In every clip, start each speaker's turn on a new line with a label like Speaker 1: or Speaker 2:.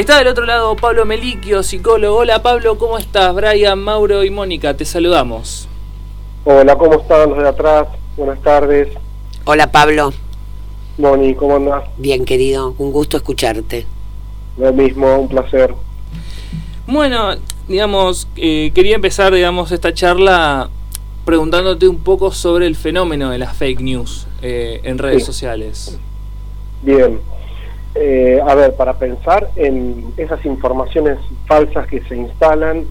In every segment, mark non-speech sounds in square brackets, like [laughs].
Speaker 1: Está del otro lado Pablo Meliquio, psicólogo. Hola Pablo, ¿cómo estás? Brian, Mauro y Mónica, te saludamos.
Speaker 2: Hola, ¿cómo están los de atrás? Buenas tardes.
Speaker 3: Hola Pablo.
Speaker 2: Moni, ¿cómo andas?
Speaker 3: Bien querido, un gusto escucharte.
Speaker 2: Lo mismo, un placer.
Speaker 1: Bueno, digamos, eh, quería empezar, digamos, esta charla preguntándote un poco sobre el fenómeno de las fake news eh, en redes sociales.
Speaker 2: Bien. Eh, a ver, para pensar en esas informaciones falsas que se instalan,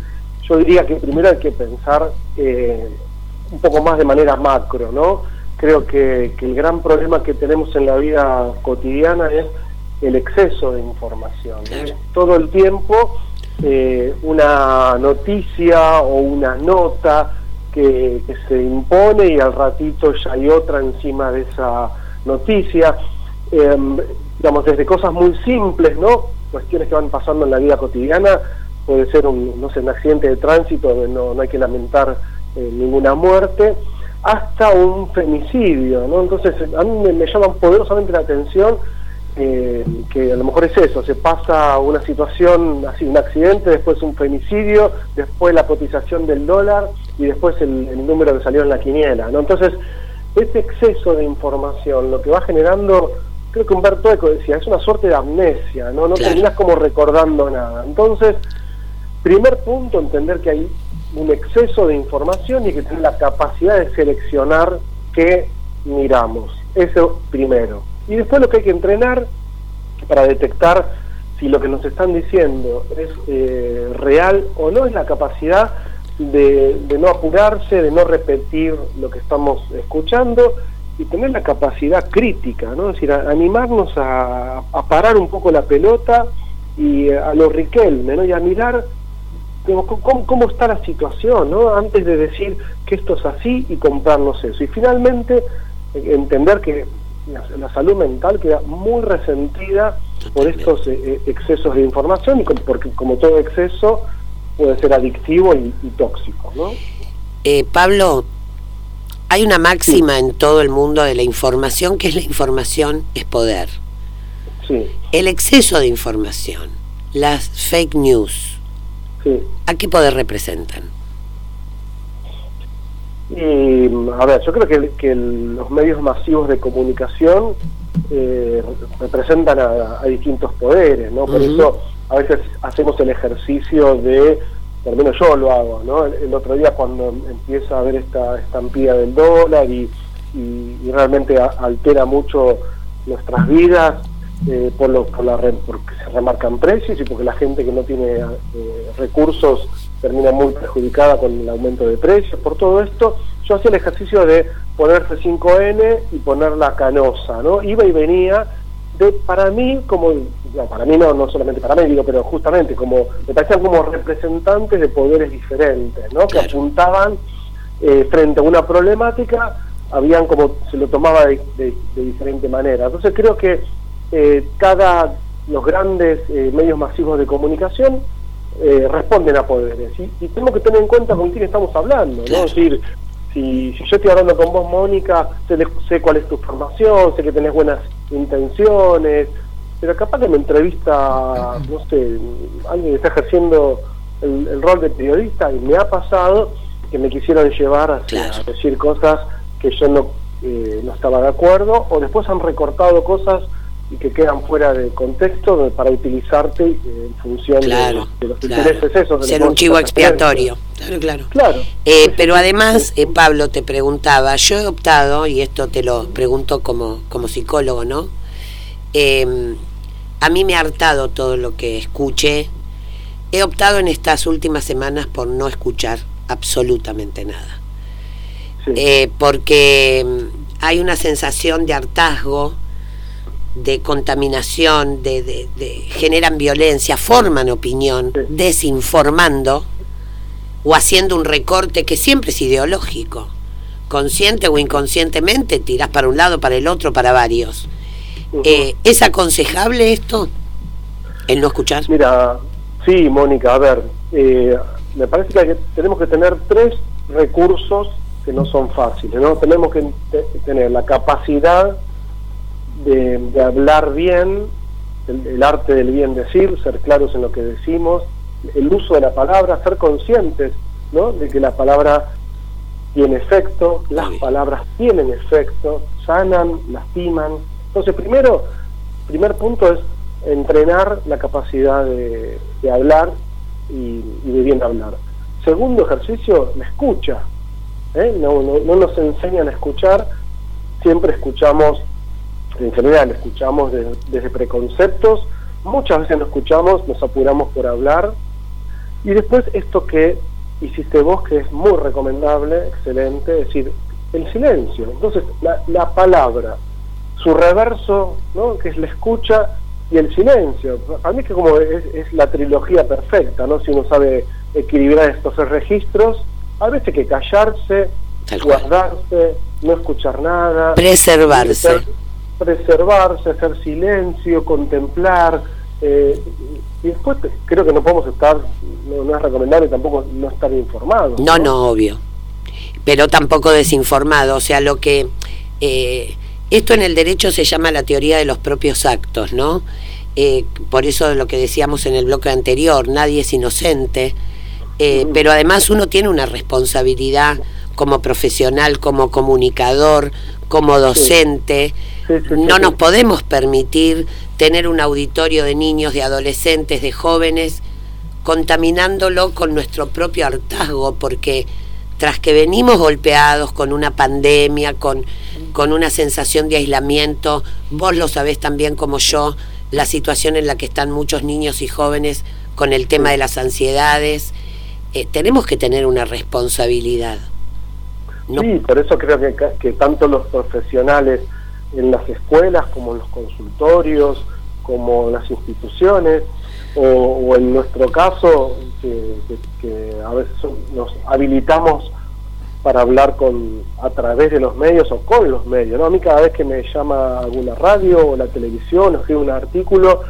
Speaker 2: yo diría que primero hay que pensar eh, un poco más de manera macro, ¿no? Creo que, el gran problema que tenemos en la vida cotidiana es el exceso de información. Todo el tiempo eh, una noticia o una nota que, que se impone y al ratito ya hay otra encima de esa noticia. Em, digamos, desde cosas muy simples, ¿no? Cuestiones que van pasando en la vida cotidiana, puede ser un, no sé, un accidente de tránsito no, no hay que lamentar eh, ninguna muerte, hasta un femicidio, ¿no? Entonces, a mí me, llama poderosamente la atención eh, que a lo mejor es eso, se pasa una situación así, un accidente, después un femicidio, después la cotización del dólar y después el, el número que salió en la quiniela, ¿no? Entonces, este exceso de información lo que va generando creo que Humberto Eco decía, es una suerte de amnesia, no, no terminas como recordando nada. Entonces, primer punto, entender que hay un exceso de información y que tener la capacidad de seleccionar qué miramos. Eso primero. Y después lo que hay que entrenar para detectar si lo que nos están diciendo es eh, real o no es la capacidad de, de no apurarse, de no repetir lo que estamos escuchando y tener la capacidad crítica, ¿no? Es decir, animarnos a, parar un poco la pelota y eh, a lo Riquelme, ¿no? Y a mirar cómo, está la situación, ¿no? Antes de decir que esto es así y comprarnos eso. Y finalmente eh, entender que la, salud mental queda muy resentida por estos eh, excesos de información y porque como todo exceso puede ser adictivo y, tóxico, ¿no?
Speaker 3: Pablo, hay una máxima en todo el mundo de la información que es la información es poder. Sí. El exceso de información, las fake news, ¿a qué poder representan?
Speaker 2: Y, a ver, yo creo que, que los medios masivos de comunicación eh, representan a, distintos poderes, ¿no? Por eso a veces hacemos el ejercicio de lo menos yo lo hago, ¿no? El, otro día cuando empieza a ver esta estampida del dólar y, realmente altera mucho nuestras vidas eh, por, lo, por porque se remarcan precios y porque la gente que no tiene eh, recursos termina muy perjudicada con el aumento de precios, por todo esto, yo hacía el ejercicio de ponerse 5N y poner la canosa, ¿no? Iba y venía de, para mí, como, para mí no, no solamente para mí, digo, pero justamente como, me parecían como representantes de poderes diferentes, ¿no? Que apuntaban eh, frente a una problemática, habían como, se lo tomaba de, diferente manera. Entonces creo que eh, cada, los grandes eh, medios masivos de comunicación responden a poderes, y, y, tenemos que tener en cuenta con quién estamos hablando, ¿no? Es decir, si, si yo estoy hablando con vos, Mónica, sé, cuál es tu formación, sé que tenés buenas intenciones, pero capaz que me entrevista, no sé, alguien que está ejerciendo el, rol de periodista y me ha pasado que me quisieron llevar a, decir cosas que yo no, eh, no estaba de acuerdo, o después han recortado cosas y que quedan fuera de contexto para utilizarte eh, en función de, los intereses esos.
Speaker 3: Ser un chivo expiatorio. Claro, claro.
Speaker 2: claro.
Speaker 3: Eh, pero además, eh, Pablo, te preguntaba, yo he optado, y esto te lo pregunto como, como psicólogo, ¿no? Em, a mí me ha hartado todo lo que escuché. He optado en estas últimas semanas por no escuchar absolutamente nada. porque em, hay una sensación de hartazgo de contaminación, de, generan violencia, forman opinión, desinformando o haciendo un recorte que siempre es ideológico. Consciente o inconscientemente tiras para un lado, para el otro, para varios. Eh, ¿Es aconsejable esto? El no escuchar.
Speaker 2: Mira, sí, Mónica, a ver, eh, me parece que tenemos que tener tres recursos que no son fáciles, ¿no? Tenemos que tener la capacidad de, hablar bien, el, arte del bien decir, ser claros en lo que decimos, el uso de la palabra, ser conscientes ¿no? de que la palabra tiene efecto, las palabras tienen efecto, sanan, lastiman. Entonces, primero, primer punto es entrenar la capacidad de, hablar y, de bien hablar. Segundo ejercicio, la escucha. ¿eh? No, no, nos enseñan a escuchar, siempre escuchamos, en general, escuchamos desde preconceptos, muchas veces no escuchamos, nos apuramos por hablar, y después esto que hiciste vos, que es muy recomendable, excelente, es decir, el silencio. Entonces, la, la palabra, su reverso, ¿no? que es la escucha y el silencio. A mí que como es, la trilogía perfecta, ¿no? Si uno sabe equilibrar estos registros, a veces hay que callarse, guardarse, no escuchar nada.
Speaker 3: Preservarse.
Speaker 2: Preservarse, hacer silencio, contemplar. Eh, y después creo que no podemos estar, no, es recomendable tampoco no estar informados.
Speaker 3: No, no, obvio. Pero tampoco desinformado. O sea, lo que... Eh, esto en el derecho se llama la teoría de los propios actos, ¿no? Eh, por eso lo que decíamos en el bloque anterior, nadie es inocente, eh, pero además uno tiene una responsabilidad como profesional, como comunicador, como docente. no nos podemos permitir tener un auditorio de niños, de adolescentes, de jóvenes, contaminándolo con nuestro propio hartazgo, porque tras que venimos golpeados con una pandemia, con, con una sensación de aislamiento, vos lo sabés también como yo, la situación en la que están muchos niños y jóvenes con el tema de las ansiedades, eh, tenemos que tener una responsabilidad.
Speaker 2: Sí, por eso creo que, que tanto los profesionales en las escuelas como en los consultorios, como las instituciones, o, en nuestro caso, que, a veces nos habilitamos para hablar con a través de los medios o con los medios. ¿no? A mí cada vez que me llama alguna radio o la televisión, o escribo un artículo,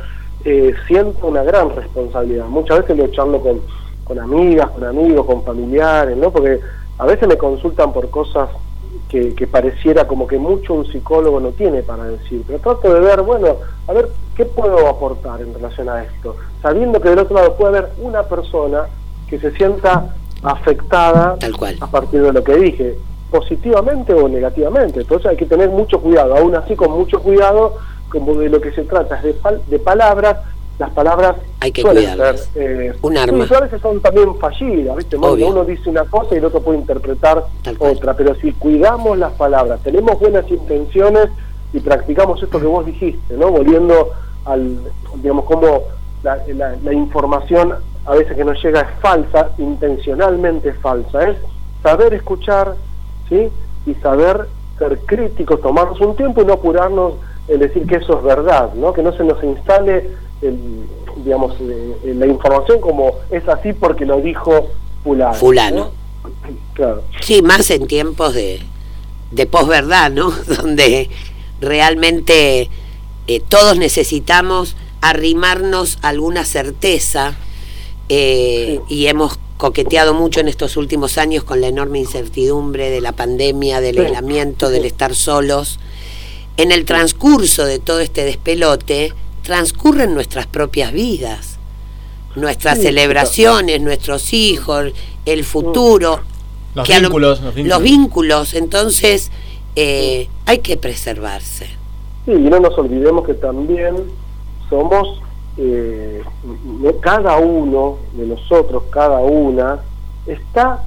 Speaker 2: eh, siento una gran responsabilidad. Muchas veces lo charlo con, con amigas, con amigos, con familiares, ¿no? porque a veces me consultan por cosas que, pareciera como que mucho un psicólogo no tiene para decir, pero trato de ver, bueno, a ver, ¿qué puedo aportar en relación a esto? Sabiendo que del otro lado puede haber una persona que se sienta afectada a partir de lo que dije, positivamente o negativamente. Entonces hay que tener mucho cuidado, aún así con mucho cuidado, como de lo que se trata es de, de palabras las palabras
Speaker 3: hay que cuidarlas.
Speaker 2: Eh,
Speaker 3: un arma.
Speaker 2: a veces son también fallidas, ¿viste? Uno dice una cosa y el otro puede interpretar otra, pero si cuidamos las palabras, tenemos buenas intenciones y practicamos esto que vos dijiste, ¿no? Volviendo al, digamos, como la, la, información a veces que nos llega es falsa, intencionalmente falsa, es saber escuchar, ¿sí? Y saber ser críticos, tomarnos un tiempo y no apurarnos en decir que eso es verdad, ¿no? Que no se nos instale el, digamos, eh, la información como es así porque lo dijo fulano.
Speaker 3: Fulano. Claro. Sí, más en tiempos de, de posverdad, ¿no? [laughs] Donde realmente eh, todos necesitamos arrimarnos a alguna certeza eh, y hemos coqueteado mucho en estos últimos años con la enorme incertidumbre de la pandemia, del aislamiento, del estar solos. En el transcurso de todo este despelote, transcurren nuestras propias vidas, nuestras celebraciones, nuestros hijos, el futuro,
Speaker 1: los, vínculos,
Speaker 3: los, vínculos. entonces eh, hay que preservarse.
Speaker 2: Sí, y no nos olvidemos que también somos, eh, cada uno de nosotros, cada una, está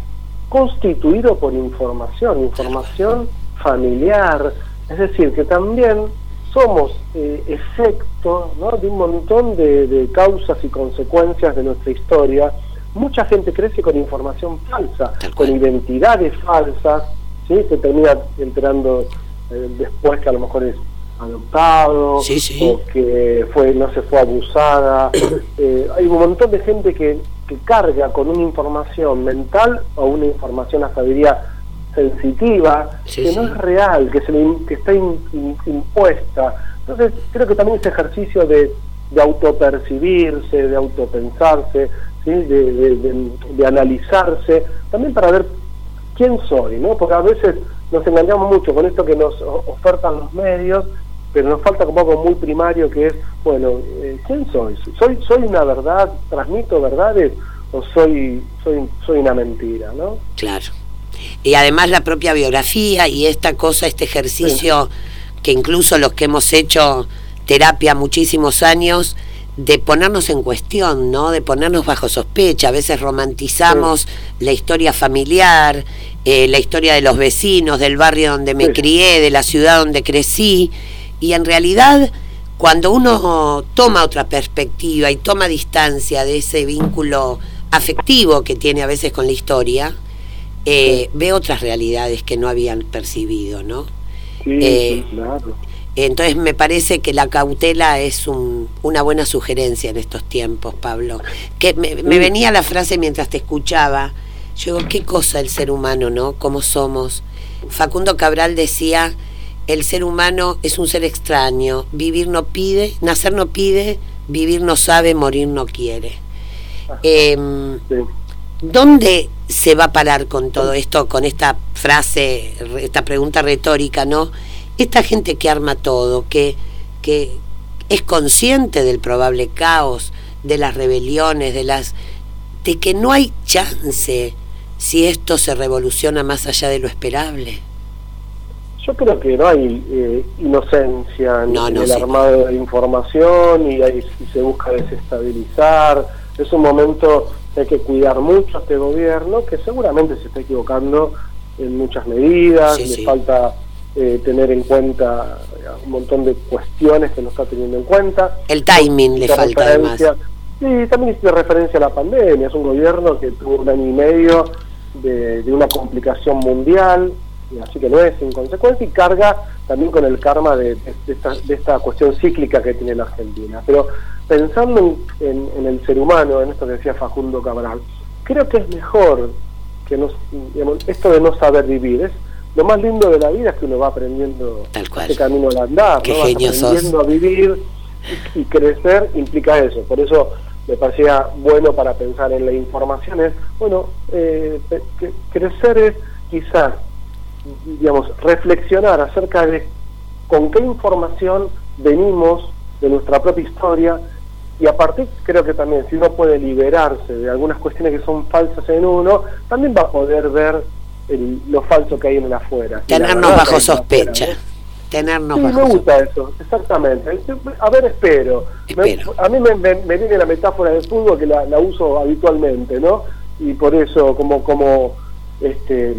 Speaker 2: constituido por información, información familiar, es decir, que también somos eh, efecto de un montón de, causas y consecuencias de nuestra historia. Mucha gente crece con información falsa, con identidades falsas, ¿sí? se termina enterando eh, después que a lo mejor es adoptado o que fue no se fue abusada. [coughs] Eh, hay un montón de gente que, que carga con una información mental o una información hasta diría sensitiva, que no es real, que, se que está impuesta. Entonces, creo que también ese ejercicio de, de autopercibirse, de autopensarse, ¿sí? de, de, analizarse, también para ver quién soy, ¿no? Porque a veces nos engañamos mucho con esto que nos ofertan los medios pero nos falta como algo muy primario que es, bueno, eh, ¿quién soy? ¿Soy soy una verdad, transmito verdades o soy soy soy una mentira, ¿no?
Speaker 3: Claro. Y además la propia biografía y esta cosa, este ejercicio que incluso los que hemos hecho terapia muchísimos años, de ponernos en cuestión, ¿no? De ponernos bajo sospecha. A veces romantizamos la historia familiar, eh, la historia de los vecinos, del barrio donde me crié, de la ciudad donde crecí. Y en realidad, cuando uno toma otra perspectiva y toma distancia de ese vínculo afectivo que tiene a veces con la historia, eh, ve otras realidades que no habían percibido, ¿no?
Speaker 2: Sí, eh, claro.
Speaker 3: Entonces me parece que la cautela es una buena sugerencia en estos tiempos, Pablo. Que me, venía la frase mientras te escuchaba. Yo digo, qué cosa el ser humano, ¿no? ¿Cómo somos? Facundo Cabral decía, el ser humano es un ser extraño. Vivir no pide, nacer no pide, vivir no sabe, morir no quiere. Em, ¿Dónde se va a parar con todo esto, con esta frase, esta pregunta retórica, ¿no? esta gente que arma todo, que, que es consciente del probable caos, de las rebeliones, de las de que no hay chance si esto se revoluciona más allá de lo esperable.
Speaker 2: Yo creo que no hay eh, inocencia en, el armado de información y, ahí, se busca desestabilizar. Es un momento hay que cuidar mucho a este gobierno, que seguramente se está equivocando en muchas medidas, le falta eh, tener en cuenta un montón de cuestiones que no está teniendo en cuenta.
Speaker 3: El timing le falta además.
Speaker 2: Sí, también hice referencia a la pandemia, es un gobierno que tuvo un año y medio de, una complicación mundial, así que no es inconsecuente y carga también con el karma de, esta, cuestión cíclica que tiene la Argentina. Pero pensando en, el ser humano, en esto que decía Facundo Cabral, creo que es mejor que nos, esto de no saber vivir, es lo más lindo de la vida es que uno va aprendiendo ese camino de andar, ¿no? aprendiendo a vivir y, crecer implica eso. Por eso me parecía bueno para pensar en la información es, bueno, eh, crecer es quizás, digamos, reflexionar acerca de con qué información venimos de nuestra propia historia y a partir creo que también si uno puede liberarse de algunas cuestiones que son falsas en uno, también va a poder ver lo falso que hay en el afuera.
Speaker 3: Tenernos bajo sospecha. Tenernos
Speaker 2: sí, me gusta eso, exactamente. A ver, espero. a mí me, viene la metáfora del fútbol que la, uso habitualmente, ¿no? Y por eso, como como este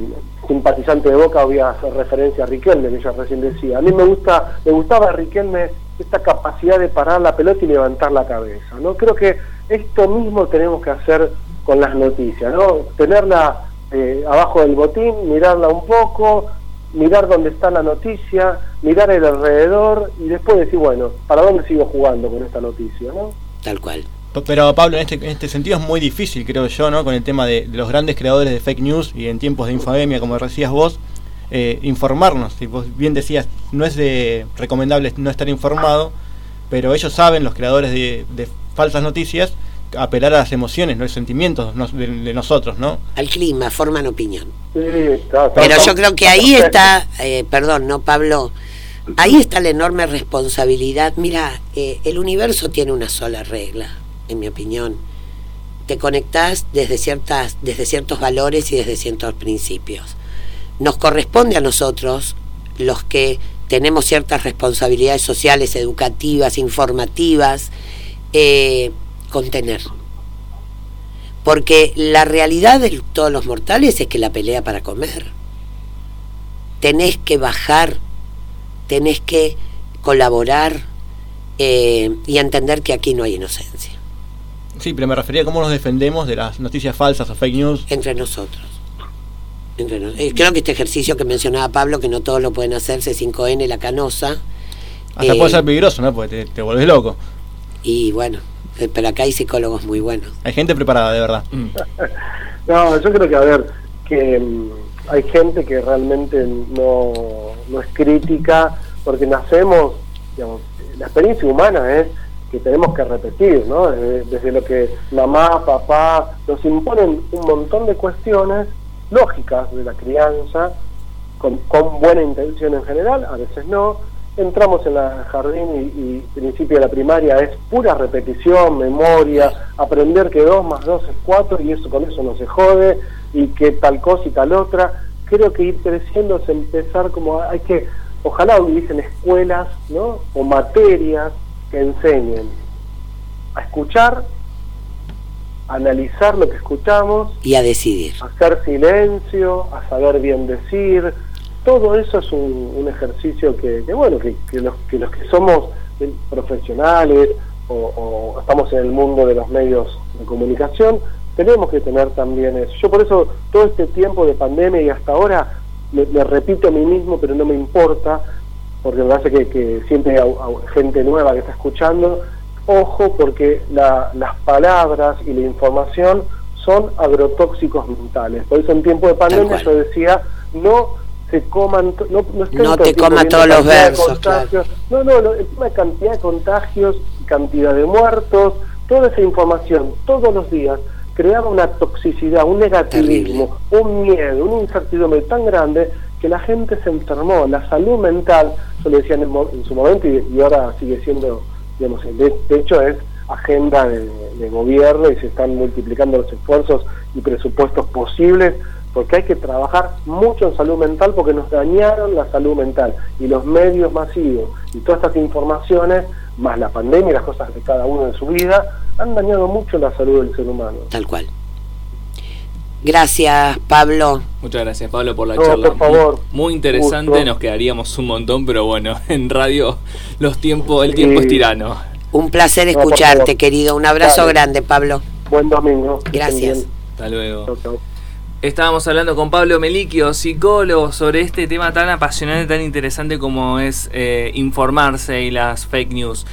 Speaker 2: simpatizante de Boca, voy a hacer referencia a Riquelme, que ella recién decía. A mí me gusta me gustaba Riquelme esta capacidad de parar la pelota y levantar la cabeza, ¿no? Creo que esto mismo tenemos que hacer con las noticias, ¿no? Tenerla eh, abajo del botín, mirarla un poco, mirar dónde está la noticia, mirar el alrededor y después decir, bueno, ¿para dónde sigo jugando con esta noticia? ¿no?
Speaker 3: Tal cual.
Speaker 4: Pero Pablo, en este, en este sentido es muy difícil, creo yo, ¿no? Con el tema de, los grandes creadores de fake news y en tiempos de infodemia, como decías vos, eh, informarnos. Si vos bien decías, no es de recomendable no estar informado, pero ellos saben, los creadores de, de falsas noticias, apelar a las emociones, no los sentimientos de, nosotros, ¿no?
Speaker 3: Al clima, forman opinión. Pero yo creo que ahí está, eh, perdón, ¿no, Pablo? Ahí está la enorme responsabilidad. Mira, eh, el universo tiene una sola regla, en mi opinión. Te conectás desde, ciertas, desde ciertos valores y desde ciertos principios. Nos corresponde a nosotros, los que tenemos ciertas responsabilidades sociales, educativas, informativas, eh, contener. Porque la realidad de todos los mortales es que la pelea para comer. Tenés que bajar, tenés que colaborar eh, y entender que aquí no hay inocencia.
Speaker 4: Sí, pero me refería a cómo nos defendemos de las noticias falsas o fake news.
Speaker 3: Entre nosotros. Eh, creo que este ejercicio que mencionaba Pablo, que no todos lo pueden hacer, C5N, la canosa.
Speaker 4: Hasta puede eh, ser peligroso, ¿no? Porque te, te volvés loco.
Speaker 3: Y bueno, eh, pero acá hay psicólogos muy buenos.
Speaker 4: Hay gente preparada, de verdad. Mm. [laughs]
Speaker 2: no, yo creo que, a ver, que mm, hay gente que realmente no, no es crítica, porque nacemos, digamos, la experiencia humana es que tenemos que repetir, ¿no? Desde, lo que mamá, papá nos imponen un montón de cuestiones lógicas de la crianza, con, con buena intención en general, a veces no, entramos en la jardín y, principio de la primaria es pura repetición, memoria, aprender que 2 más 2 es 4 y eso con eso no se jode y que tal cosa y tal otra. Creo que ir creciendo es empezar como hay que, ojalá hubiesen escuelas ¿no? o materias que enseñen a escuchar, analizar lo que escuchamos
Speaker 3: y a decidir.
Speaker 2: A hacer silencio, a saber bien decir, todo eso es un, ejercicio que, bueno, que, los, que los que somos profesionales o, estamos en el mundo de los medios de comunicación, tenemos que tener también eso. Yo por eso todo este tiempo de pandemia y hasta ahora me, repito a mí mismo, pero no me importa, porque me parece que, siempre hay gente nueva que está escuchando, ojo porque las palabras y la información son agrotóxicos mentales. Por eso en tiempo de pandemia yo decía, no se coman, no,
Speaker 3: no, te coma todos los versos.
Speaker 2: No, no, no, encima cantidad de contagios, cantidad de muertos, toda esa información todos los días creaba una toxicidad, un negativismo, un miedo, una incertidumbre tan grande que la gente se enfermó. La salud mental, yo lo decía en, su momento y, ahora sigue siendo, digamos, de, hecho es agenda de, de gobierno y se están multiplicando los esfuerzos y presupuestos posibles porque hay que trabajar mucho en salud mental porque nos dañaron la salud mental y los medios masivos y todas estas informaciones, más la pandemia y las cosas de cada uno en su vida, han dañado mucho la salud del ser humano.
Speaker 3: Tal cual. Gracias, Pablo.
Speaker 1: Muchas gracias, Pablo, por la charla.
Speaker 2: Por favor.
Speaker 1: Muy, interesante, nos quedaríamos un montón, pero bueno, [laughs] en radio los tiempos, el tiempo es tirano.
Speaker 3: Un placer escucharte, querido. Un abrazo grande, Pablo.
Speaker 2: Buen domingo.
Speaker 3: Gracias.
Speaker 1: Hasta luego. Estábamos hablando con Pablo Meliquio, psicólogo, sobre este tema tan apasionante, tan interesante como es eh, informarse y las fake news.